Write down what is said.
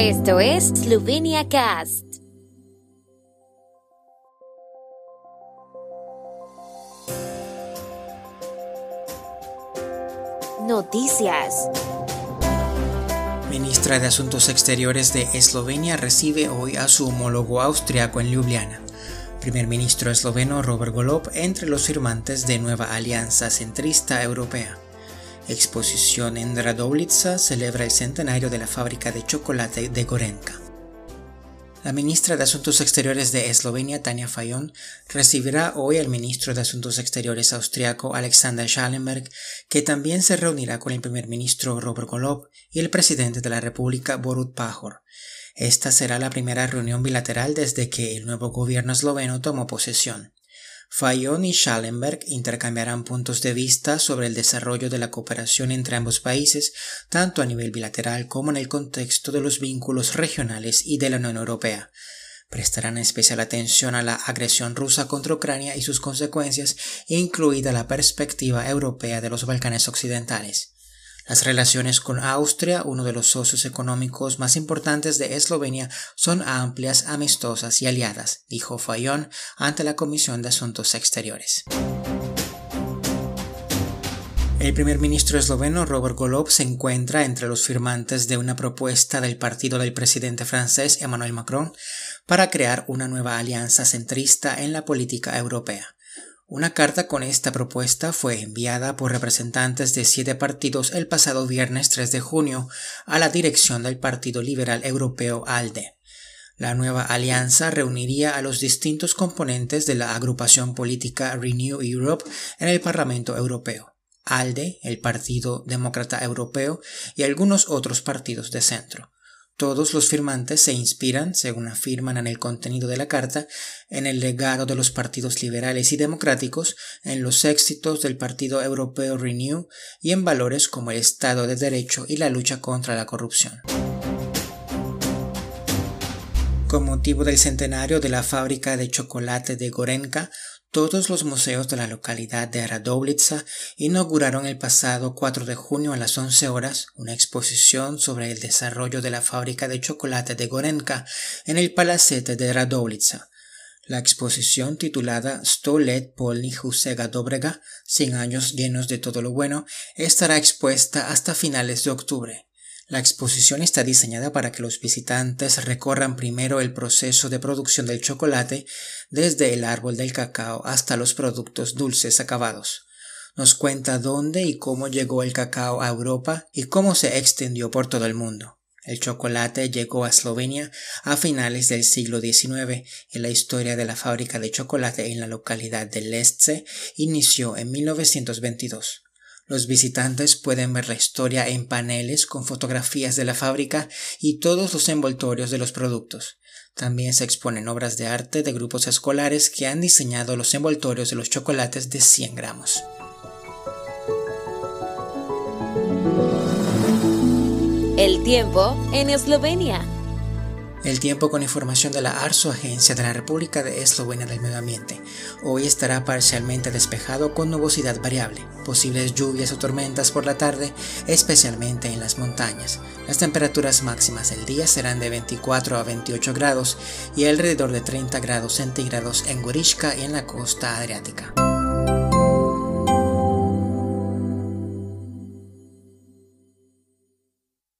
Esto es Slovenia Cast. Noticias. Ministra de Asuntos Exteriores de Eslovenia recibe hoy a su homólogo austriaco en Ljubljana. Primer ministro esloveno Robert Golob entre los firmantes de nueva alianza centrista europea. Exposición en Radovlitsa celebra el centenario de la fábrica de chocolate de Gorenka. La ministra de Asuntos Exteriores de Eslovenia, Tania Fayon, recibirá hoy al ministro de Asuntos Exteriores austriaco Alexander Schallenberg, que también se reunirá con el primer ministro Robert Golob y el presidente de la República Borut Pajor. Esta será la primera reunión bilateral desde que el nuevo gobierno esloveno tomó posesión. Fayón y Schallenberg intercambiarán puntos de vista sobre el desarrollo de la cooperación entre ambos países, tanto a nivel bilateral como en el contexto de los vínculos regionales y de la Unión Europea. Prestarán especial atención a la agresión rusa contra Ucrania y sus consecuencias, incluida la perspectiva europea de los Balcanes occidentales. Las relaciones con Austria, uno de los socios económicos más importantes de Eslovenia, son amplias, amistosas y aliadas, dijo Fayón ante la Comisión de Asuntos Exteriores. El primer ministro esloveno Robert Golob se encuentra entre los firmantes de una propuesta del partido del presidente francés Emmanuel Macron para crear una nueva alianza centrista en la política europea. Una carta con esta propuesta fue enviada por representantes de siete partidos el pasado viernes 3 de junio a la dirección del Partido Liberal Europeo ALDE. La nueva alianza reuniría a los distintos componentes de la agrupación política Renew Europe en el Parlamento Europeo, ALDE, el Partido Demócrata Europeo y algunos otros partidos de centro. Todos los firmantes se inspiran, según afirman en el contenido de la carta, en el legado de los partidos liberales y democráticos, en los éxitos del Partido Europeo Renew y en valores como el Estado de Derecho y la lucha contra la corrupción. Con motivo del centenario de la fábrica de chocolate de Gorenka, todos los museos de la localidad de Radovlitsa inauguraron el pasado 4 de junio a las 11 horas una exposición sobre el desarrollo de la fábrica de chocolate de Gorenka en el palacete de Radovlitsa. La exposición titulada Stolet Polny Husega Dobrega, 100 años llenos de todo lo bueno, estará expuesta hasta finales de octubre. La exposición está diseñada para que los visitantes recorran primero el proceso de producción del chocolate desde el árbol del cacao hasta los productos dulces acabados. Nos cuenta dónde y cómo llegó el cacao a Europa y cómo se extendió por todo el mundo. El chocolate llegó a Eslovenia a finales del siglo XIX y la historia de la fábrica de chocolate en la localidad de Lestce inició en 1922. Los visitantes pueden ver la historia en paneles con fotografías de la fábrica y todos los envoltorios de los productos. También se exponen obras de arte de grupos escolares que han diseñado los envoltorios de los chocolates de 100 gramos. El tiempo en Eslovenia. El tiempo con información de la ARSO, Agencia de la República de Eslovenia del Medio Ambiente. Hoy estará parcialmente despejado con nubosidad variable, posibles lluvias o tormentas por la tarde, especialmente en las montañas. Las temperaturas máximas del día serán de 24 a 28 grados y alrededor de 30 grados centígrados en Gorishka y en la costa adriática.